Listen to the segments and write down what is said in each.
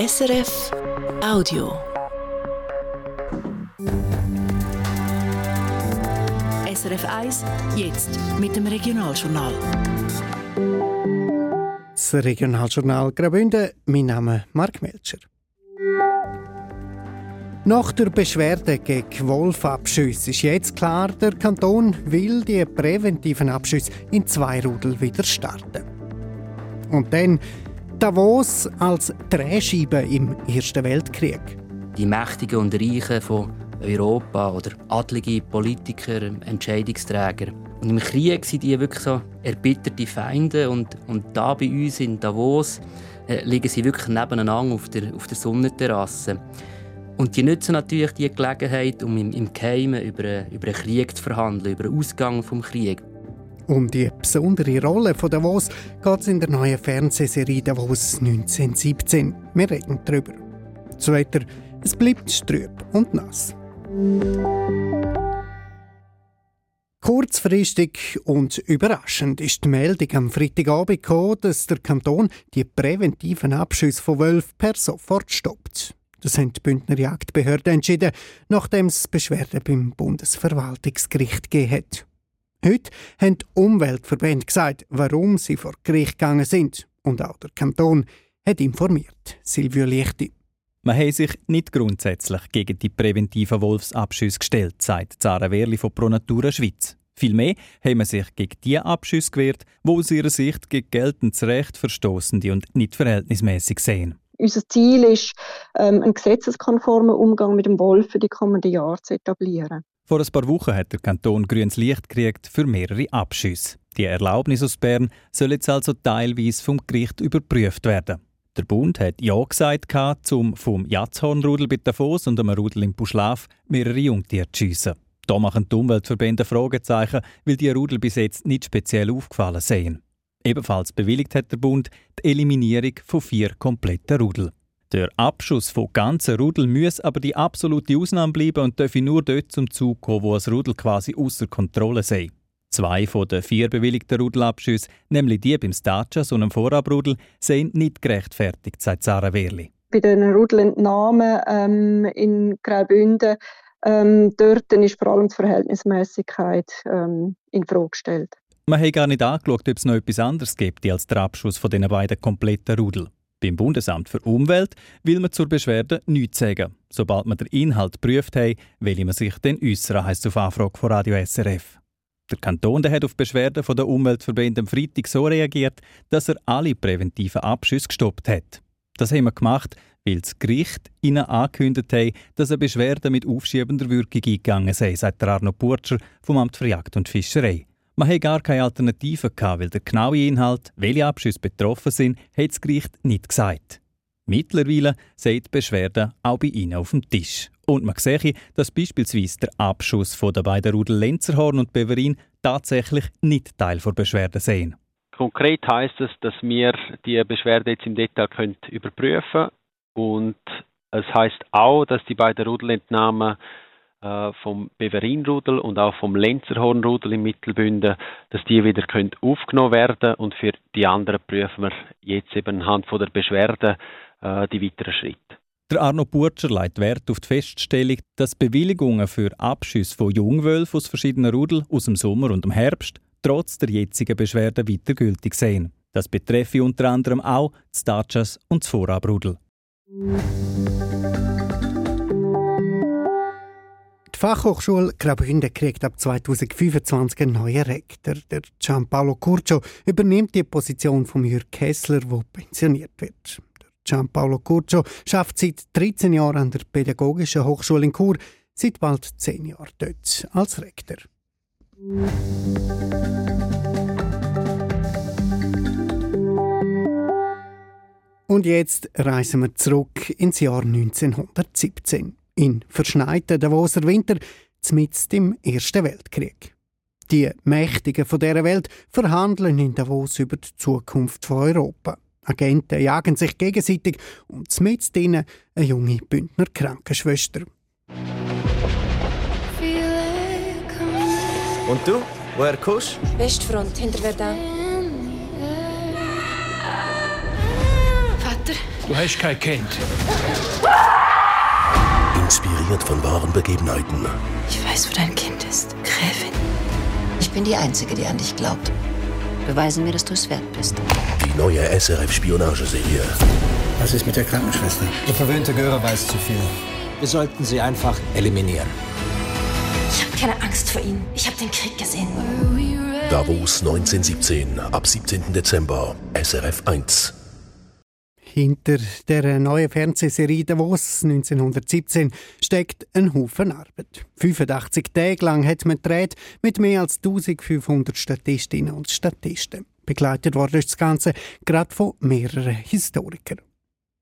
SRF Audio. SRF 1, jetzt mit dem Regionaljournal. Das Regionaljournal Graubünden, mein Name Mark Melcher. Nach der Beschwerde gegen Wolfabschüsse ist jetzt klar, der Kanton will die präventiven Abschüsse in zwei Rudel wieder starten. Und dann Davos als Drehscheibe im Ersten Weltkrieg. Die Mächtigen und Reichen von Europa oder adlige Politiker, Entscheidungsträger. Und im Krieg sind die wirklich so erbitterte Feinde und, und da bei uns in Davos äh, liegen sie wirklich nebeneinander auf der, auf der Sonnenterrasse. Und die nutzen natürlich die Gelegenheit, um im, im Geheimen über, über einen Krieg zu verhandeln, über den Ausgang des Krieges. Um die besondere Rolle von Davos geht es in der neuen Fernsehserie Davos 1917. Wir reden darüber. Das Wetter, es bleibt strüb und nass. Kurzfristig und überraschend ist die Meldung am Freitagabend gekommen, dass der Kanton die präventiven Abschüsse von Wölfen per sofort stoppt. Das haben die Bündner Jagdbehörden entschieden, nachdem es Beschwerden beim Bundesverwaltungsgericht gegeben hat. Heute haben die Umweltverbände gesagt, warum sie vor Gericht gegangen sind. Und auch der Kanton hat informiert. Silvio Lichti. Man hat sich nicht grundsätzlich gegen die präventiven Wolfsabschüsse gestellt, sagt Zara Werli von Pro Natura Schweiz. Vielmehr haben wir sich gegen die Abschüsse gewehrt, die aus ihrer Sicht gegen geltendes Recht verstoßende und nicht verhältnismäßig sehen. Unser Ziel ist, ähm, einen gesetzeskonformen Umgang mit dem Wolf für die kommenden Jahre zu etablieren. Vor ein paar Wochen hat der Kanton grünes Licht gekriegt für mehrere Abschüsse. Die Erlaubnis aus Bern soll jetzt also teilweise vom Gericht überprüft werden. Der Bund hat Ja gesagt, um vom Jatzhornrudel bei Davos und einem Rudel im Buschlaf mehrere Jungtiere zu schiessen. Da machen die Umweltverbände Fragezeichen, weil die Rudel bis jetzt nicht speziell aufgefallen sind. Ebenfalls bewilligt hat der Bund die Eliminierung von vier kompletten Rudel. Der Abschuss von ganzen Rudel muss aber die absolute Ausnahme bleiben und darf nur dort zum Zug kommen, wo ein Rudel quasi außer Kontrolle sei. Zwei von den vier bewilligten Rudelabschüssen, nämlich die beim Starchas und dem Vorabrudel, sind nicht gerechtfertigt, sagt Sarah Wehrli. Bei den Rudelentnahmen ähm, in Graubünden ähm, dort ist vor allem die Verhältnismäßigkeit ähm, in Frage gestellt. Man hat gar nicht angeschaut, ob es noch etwas anderes gibt als der Abschuss von den beiden kompletten Rudel. Beim Bundesamt für Umwelt will man zur Beschwerde nichts sagen. Sobald man den Inhalt geprüft hat, will man sich dann äußern, heisst auf Anfrage von Radio SRF. Der Kanton der hat auf Beschwerden von der Umweltverbände am Freitag so reagiert, dass er alle präventiven Abschüsse gestoppt hat. Das haben wir gemacht, weil das Gericht ihnen angekündigt hat, dass eine Beschwerde mit aufschiebender Wirkung eingegangen sei, sagt Arno Burtscher vom Amt für Jagd und Fischerei. Man hatte gar keine Alternative, weil der genaue Inhalt, welche Abschüsse betroffen sind, hat das Gericht nicht gesagt. Mittlerweile sind Beschwerden auch bei Ihnen auf dem Tisch. Und man sehe, dass beispielsweise der Abschuss von der beiden Rudel Lenzerhorn und Beverin tatsächlich nicht Teil der Beschwerde sehen. Konkret heißt es, dass wir die Beschwerde jetzt im Detail können überprüfen und es heißt auch, dass die beiden Rudelentnahmen äh, vom Beverinrudel und auch vom Lenzerhornrudel im Mittelbünden, dass die wieder können aufgenommen werden und für die anderen prüfen wir jetzt eben anhand von der Beschwerde äh, die weiteren Schritte. Der Arno Burtscher legt Wert auf die Feststellung, dass Bewilligungen für Abschüsse von Jungwölfen aus verschiedenen Rudel aus dem Sommer und dem Herbst trotz der jetzigen Beschwerden weiter gültig sind. Das betreffe unter anderem auch das Datschas und das Vorabrudel. Fachhochschule Graubünden kriegt ab 2025 einen neuen Rektor. Der Gianpaolo Curcio übernimmt die Position von Jürg Kessler, der pensioniert wird. Gianpaolo Curcio schafft seit 13 Jahren an der Pädagogischen Hochschule in Chur, seit bald 10 Jahren dort als Rektor. Und jetzt reisen wir zurück ins Jahr 1917. In verschneiten Davoser Winter, mitten im Ersten Weltkrieg. Die Mächtigen von dieser Welt verhandeln in Davos über die Zukunft von Europa. Agenten jagen sich gegenseitig und mit ihnen eine junge Bündner Krankenschwester. Und du? Woher kommst du? Westfront, hinter Verdun. Vater, Du hast kein Kind. Inspiriert von wahren Begebenheiten. Ich weiß, wo dein Kind ist. Gräfin. Ich bin die Einzige, die an dich glaubt. Beweise mir, dass du es wert bist. Die neue SRF-Spionageserie. Was ist mit der Krankenschwester? Der verwöhnte Göre weiß zu viel. Wir sollten sie einfach eliminieren. Ich habe keine Angst vor ihnen. Ich habe den Krieg gesehen. Davos 1917, ab 17. Dezember, SRF 1. Hinter der neuen Fernsehserie Davos 1917 steckt ein Haufen Arbeit. 85 Tage lang hat man gedreht mit mehr als 1500 Statistinnen und Statisten. Begleitet wurde das Ganze gerade von mehreren Historikern.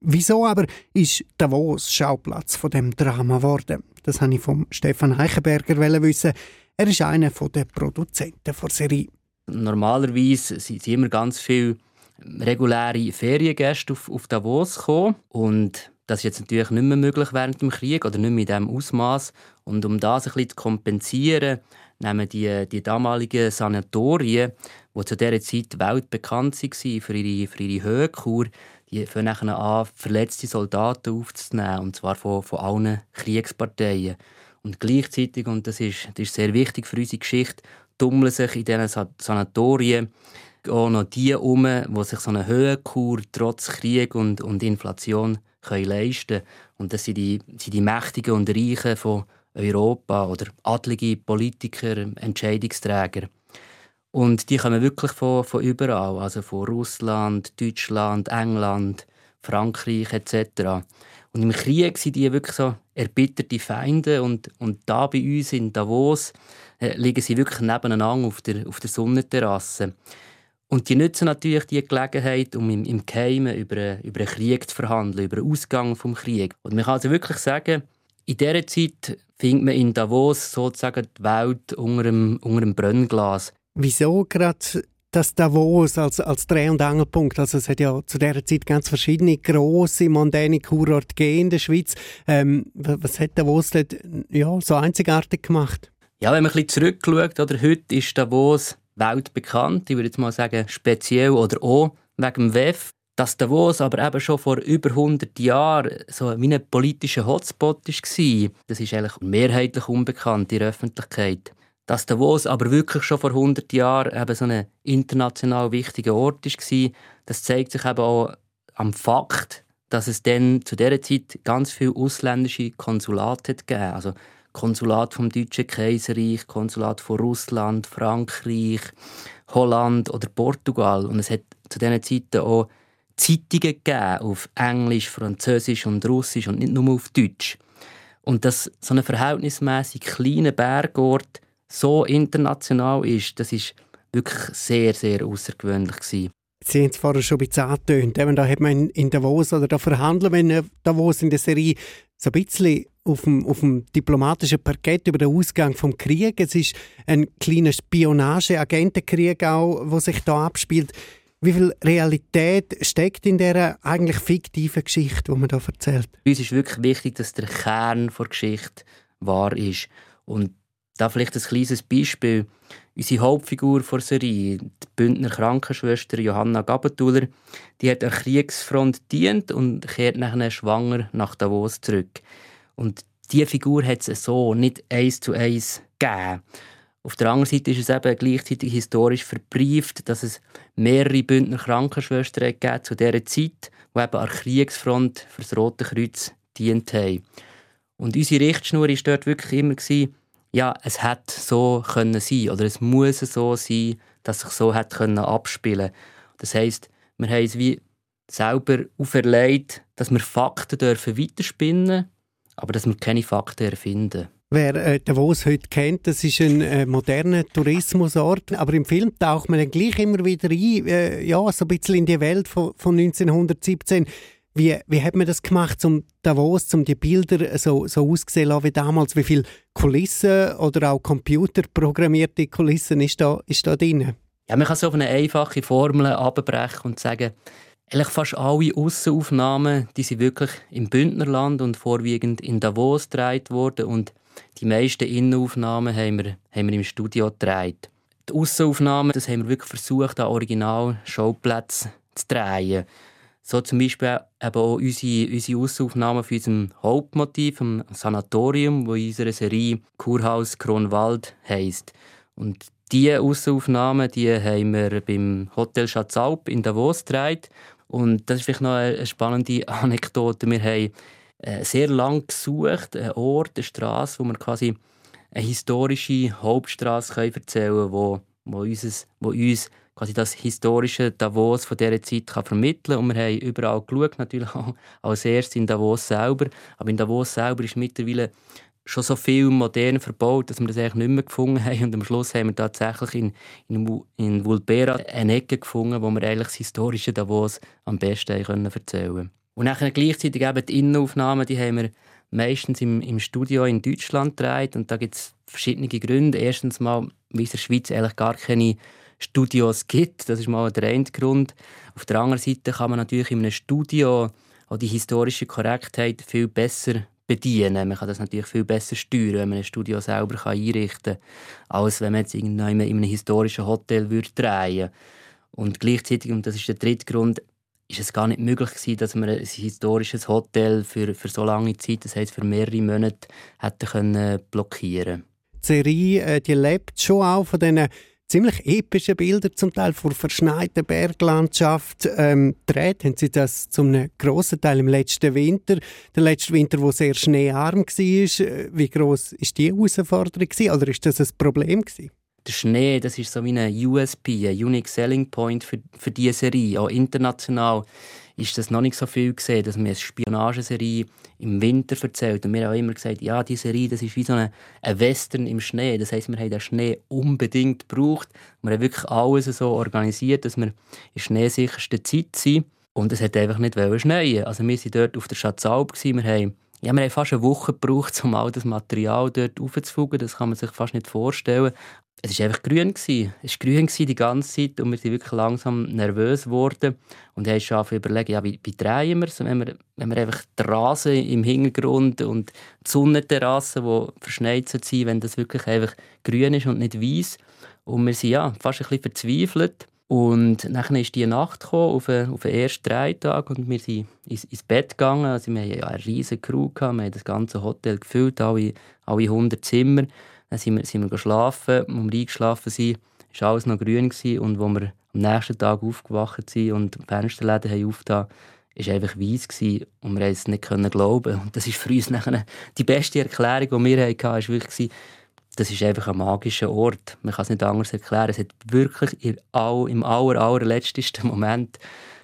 Wieso aber ist Davos Schauplatz von dem Drama geworden? Das habe ich vom Stefan Eichenberger wissen. Er ist einer der Produzenten der Serie. Normalerweise sind immer ganz viele reguläre Feriengäste auf, auf Davos gekommen. Und das ist jetzt natürlich nicht mehr möglich während dem Krieg oder nicht mehr in diesem Ausmaß. Und um das ein bisschen zu kompensieren, nehmen die, die damaligen Sanatorien, die zu dieser Zeit weltbekannt waren für ihre, für ihre Höhenkur, die fangen an, verletzte Soldaten aufzunehmen, und zwar von, von allen Kriegsparteien. Und gleichzeitig, und das ist, das ist sehr wichtig für unsere Geschichte, tummeln sich in diesen Sanatorien auch noch die um, die sich so eine Höhenkur trotz Krieg und, und Inflation können leisten können. Und das sind die, sind die Mächtigen und Reichen von Europa oder adlige Politiker, Entscheidungsträger. Und die kommen wirklich von, von überall, also von Russland, Deutschland, England, Frankreich etc. Und im Krieg sind die wirklich so erbitterte Feinde und, und da bei uns in Davos äh, liegen sie wirklich nebeneinander auf der, auf der Sonnenterrasse. Und die nutzen natürlich die Gelegenheit, um im, im Geheimen über, über einen Krieg zu verhandeln, über den Ausgang des Krieges. Und man kann also wirklich sagen, in dieser Zeit findet man in Davos sozusagen die Welt unter einem, unter einem Brennglas. Wieso gerade das Davos als, als Dreh- und Angelpunkt? Also es hat ja zu dieser Zeit ganz verschiedene grosse mondäne Kurorte in der Schweiz. Ähm, was hat Davos dort ja, so einzigartig gemacht? Ja, wenn man ein bisschen zurückschaut, oder, heute ist Davos weltbekannt, ich würde jetzt mal sagen speziell oder auch wegen dem WEF. Dass Davos aber eben schon vor über 100 Jahren so wie ein politischer Hotspot war, das ist eigentlich mehrheitlich unbekannt in der Öffentlichkeit. Dass Davos aber wirklich schon vor 100 Jahren eben so ein international wichtiger Ort war, das zeigt sich eben auch am Fakt, dass es dann zu dieser Zeit ganz viele ausländische Konsulate gegeben also Konsulat vom Deutschen Kaiserreich, Konsulat von Russland, Frankreich, Holland oder Portugal. Und es hat zu diesen Zeiten auch Zeitungen gegeben auf Englisch, Französisch und Russisch und nicht nur auf Deutsch. Und dass so ein verhältnismäßig kleiner Bergort so international ist, das ist wirklich sehr, sehr außergewöhnlich. Sie haben es vorher schon ein bisschen angetönt. Eben, da hat man in Davos oder da verhandelt man Davos in der Serie so ein bisschen auf dem, auf dem diplomatischen Parkett über den Ausgang vom Krieg. Es ist ein kleiner Spionage-Agentenkrieg auch, wo sich da abspielt. Wie viel Realität steckt in dieser eigentlich fiktiven Geschichte, die man da erzählt? Uns ist wirklich wichtig, dass der Kern der Geschichte wahr ist. Und da vielleicht ein kleines Beispiel. Unsere Hauptfigur der Serie, die Bündner Krankenschwester Johanna Gabentuller, die hat an Kriegsfront dient und kehrt nachher schwanger nach Davos zurück. Und diese Figur hat es so nicht eins zu eins gegeben. Auf der anderen Seite ist es eben gleichzeitig historisch verbrieft, dass es mehrere Bündner Krankenschwestern gegeben zu dieser Zeit, die eben an Kriegsfront für das Rote Kreuz dient haben. Und unsere Richtschnur war dort wirklich immer, ja, es hätte so können sein oder es muss so sein, dass sich so hätte können abspielen Das heisst, wir haben es wie selber auferlegt, dass wir Fakten dürfen weiterspinnen aber dass wir keine Fakten erfinden. Wer äh, Davos heute kennt, das ist ein äh, moderner Tourismusort, aber im Film taucht man dann gleich immer wieder ein, äh, ja, so ein bisschen in die Welt von, von 1917. Wie, wie hat man das gemacht, um Davos, um die Bilder so, so auszusehen wie damals? Wie viele Kulissen oder auch computerprogrammierte Kulissen ist da, ist da drin? Ja, man kann so auf eine einfache Formel abbrechen und sagen, eigentlich fast alle Aussenaufnahmen, die sind wirklich im Bündnerland und vorwiegend in Davos gedreht worden und die meisten Innenaufnahmen haben wir, haben wir im Studio gedreht. Die Aussenaufnahmen, das haben wir wirklich versucht, an Original-Schauplätzen zu drehen. So zum Beispiel eben auch unsere, unsere Aussaufnahmen für unser Hauptmotiv, im Sanatorium, wo in unserer Serie Kurhaus Kronwald heisst. Und diese Aussaufnahmen die haben wir beim Hotel Schatzalp in Davos gedreht. Und das ist vielleicht noch eine spannende Anekdote. Wir haben äh, sehr lange gesucht, einen Ort, eine Straße, wo wir quasi eine historische Hauptstraße erzählen können, wo, uns, wo uns quasi das historische Davos von dieser Zeit kann vermitteln kann. Und wir haben überall geschaut, natürlich auch als erstes in Davos selber. Aber in Davos selber ist mittlerweile schon so viel modern verbaut, dass wir das eigentlich nicht mehr gefunden haben. Und am Schluss haben wir tatsächlich in, in, in Vulpera eine Ecke gefunden, wo wir eigentlich das historische Davos am besten erzählen können. Und dann gleichzeitig eben die Innenaufnahmen, die haben wir meistens im, im Studio in Deutschland gedreht. Und da gibt es verschiedene Gründe. Erstens mal, weil es in der Schweiz eigentlich gar keine Studios gibt. Das ist mal der eine Grund. Auf der anderen Seite kann man natürlich in einem Studio auch die historische Korrektheit viel besser bedienen. Man kann das natürlich viel besser steuern, wenn man ein Studio selber einrichten kann, als wenn man jetzt in einem historischen Hotel würde drehen Und gleichzeitig, und das ist der dritte Grund, ist es gar nicht möglich gewesen, dass man ein historisches Hotel für, für so lange Zeit, das heißt für mehrere Monate, hätte können blockieren. Serie äh, die lebt schon auch von diesen ziemlich epische Bilder, zum Teil vor verschneiter Berglandschaft. Ähm, dreht haben sie das zum grossen Teil im letzten Winter. Der letzte Winter, wo sehr schneearm war. Wie groß ist die Herausforderung gewesen, oder ist das ein Problem gewesen? Der Schnee, das ist so wie ein USP, ein Unique Selling Point für, für diese Serie, auch international ist das noch nicht so viel gesehen, dass man eine Spionageserie im Winter erzählt. Und wir haben auch immer gesagt, ja, diese Serie, das ist wie so ein, Western im Schnee. Das heißt, wir haben den Schnee unbedingt gebraucht. Wir haben wirklich alles so organisiert, dass wir in der schneesichersten Zeit sind. Und es hat einfach nicht schneien. Also wir waren dort auf der Schatzalp. Wir haben ja, wir haben fast eine Woche gebraucht, um all das Material dort aufzufugen. Das kann man sich fast nicht vorstellen. Es war einfach grün. Es war grün die ganze Zeit und wir sind wirklich langsam nervös geworden. Und haben schon überlegt, ja, wie, wie drehen wir es, wenn wir, wenn wir einfach die Rasen im Hintergrund und die Sonnenterrassen, die verschneit sind, wenn das wirklich einfach grün ist und nicht weiß. Und wir sind ja fast ein bisschen verzweifelt. Und dann ist die Nacht gekommen, auf, den, auf den ersten drei Tag und wir sind ins, ins Bett gegangen. Also wir hatten ja eine riesige Crew, gehabt. wir haben das ganze Hotel gefüllt, alle, alle 100 Zimmer. Dann sind wir, sind wir geschlafen, als wir eingeschlafen sind, war alles noch grün. Gewesen. Und als wir am nächsten Tag aufgewacht sind und die Fensterläden haben aufgetan, war einfach weiß gewesen und wir konnten es nicht glauben. Und das ist für uns die beste Erklärung, die wir hatten, war wirklich, das ist einfach ein magischer Ort. Man kann es nicht anders erklären. Es hat wirklich im aller, allerletztesten Moment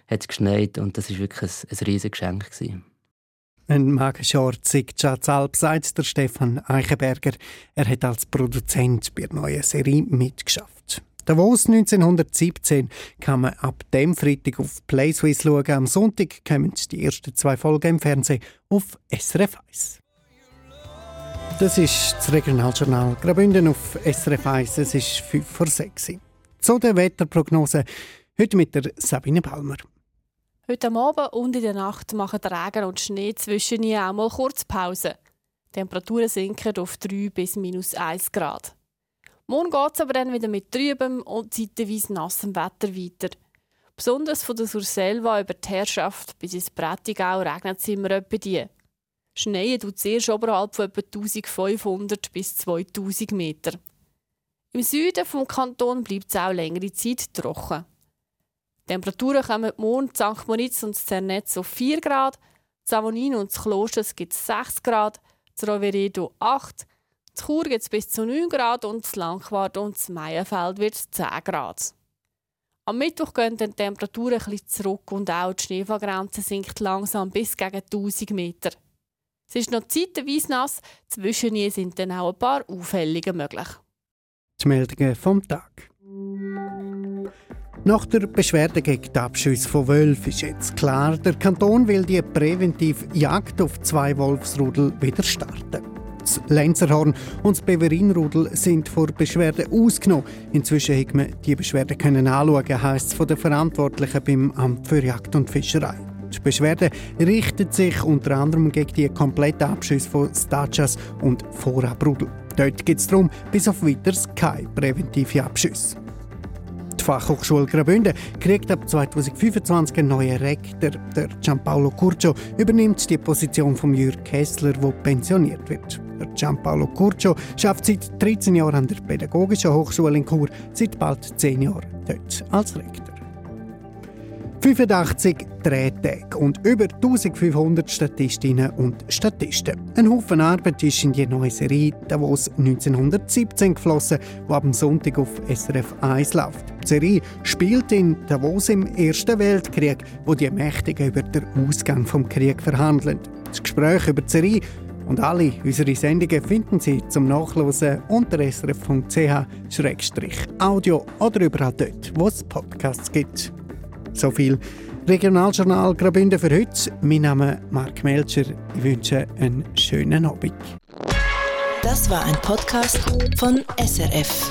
hat geschneit und das war wirklich ein, ein riesiges Geschenk. Gewesen. Ein magischer Ort sagt Schatzalp, sagt der Stefan Eichenberger. Er hat als Produzent bei der neuen Serie mitgeschafft. Davos 1917 kann man ab dem Freitag auf PlaySwiss schauen. Am Sonntag kommen die ersten zwei Folgen im Fernsehen auf SRF 1. Das ist das Regionaljournal Graubünden auf SRF 1. Es ist 5 vor 6 Zu der Wetterprognose heute mit der Sabine Palmer. Heute Abend und in der Nacht machen Regen und Schnee zwischen ihnen auch mal kurz Pause. Die Temperaturen sinken auf 3 bis minus 1 Grad. Morgen geht es aber dann wieder mit trübem und zeitweise nassem Wetter weiter. Besonders von der Surselva über die Herrschaft bis ins Prättigau regnet es immer etwa die. Schneien tut es erst oberhalb von etwa 1500 bis 2000 Meter. Im Süden vom Kanton bleibt es auch längere Zeit trocken. Die Temperaturen kommen morgen in St. Moritz und Zernetz auf 4 Grad, Savonin und Kloster gibt es 6 Grad, Roveredo 8, in Chur gibt es bis zu 9 Grad und in Langquart und in Meierfeld wird es 10 Grad. Am Mittwoch gehen die Temperaturen etwas zurück und auch die Schneefallgrenze sinkt langsam bis gegen 1000 Meter. Es ist noch zeitweise nass, zwischen ihnen sind dann auch ein paar Auffällungen möglich. Die Meldungen vom Tag. Nach der Beschwerde gegen die Abschüsse von Wölfen ist jetzt klar, der Kanton will die präventive Jagd auf zwei Wolfsrudel wieder starten. Das Lenzerhorn und das Beverinrudel sind vor Beschwerden ausgenommen. Inzwischen hat man die Beschwerden können anschauen, heisst es von den Verantwortlichen beim Amt für Jagd und Fischerei. Die Beschwerde richtet sich unter anderem gegen die kompletten Abschüsse von Stachas und Vorabrudel. Dort geht es darum, bis auf weiteres keine präventive Abschüsse. Die Fachhochschule Graubünden kriegt ab 2025 einen neuen Rektor. Der Gianpaolo Curcio übernimmt die Position von Jürg Kessler, der pensioniert wird. Der Gianpaolo Curcio schafft seit 13 Jahren an der Pädagogischen Hochschule in Chur, seit bald 10 Jahren dort als Rektor. 85 Drehtage und über 1500 Statistinnen und Statisten. Ein Haufen Arbeit ist in die neue Serie Davos 1917 geflossen, die am Sonntag auf SRF 1 läuft. Die Serie spielt in Davos im Ersten Weltkrieg, wo die Mächtigen über den Ausgang vom Krieg verhandeln. Das Gespräch über die Serie und alle unsere Sendungen finden Sie zum Nachlesen unter srf.ch-audio oder überall dort, wo es Podcasts gibt. So viel Regionaljournal Graubünden für heute. Mein Name ist Mark Melcher. Ich wünsche einen schönen Abend. Das war ein Podcast von SRF.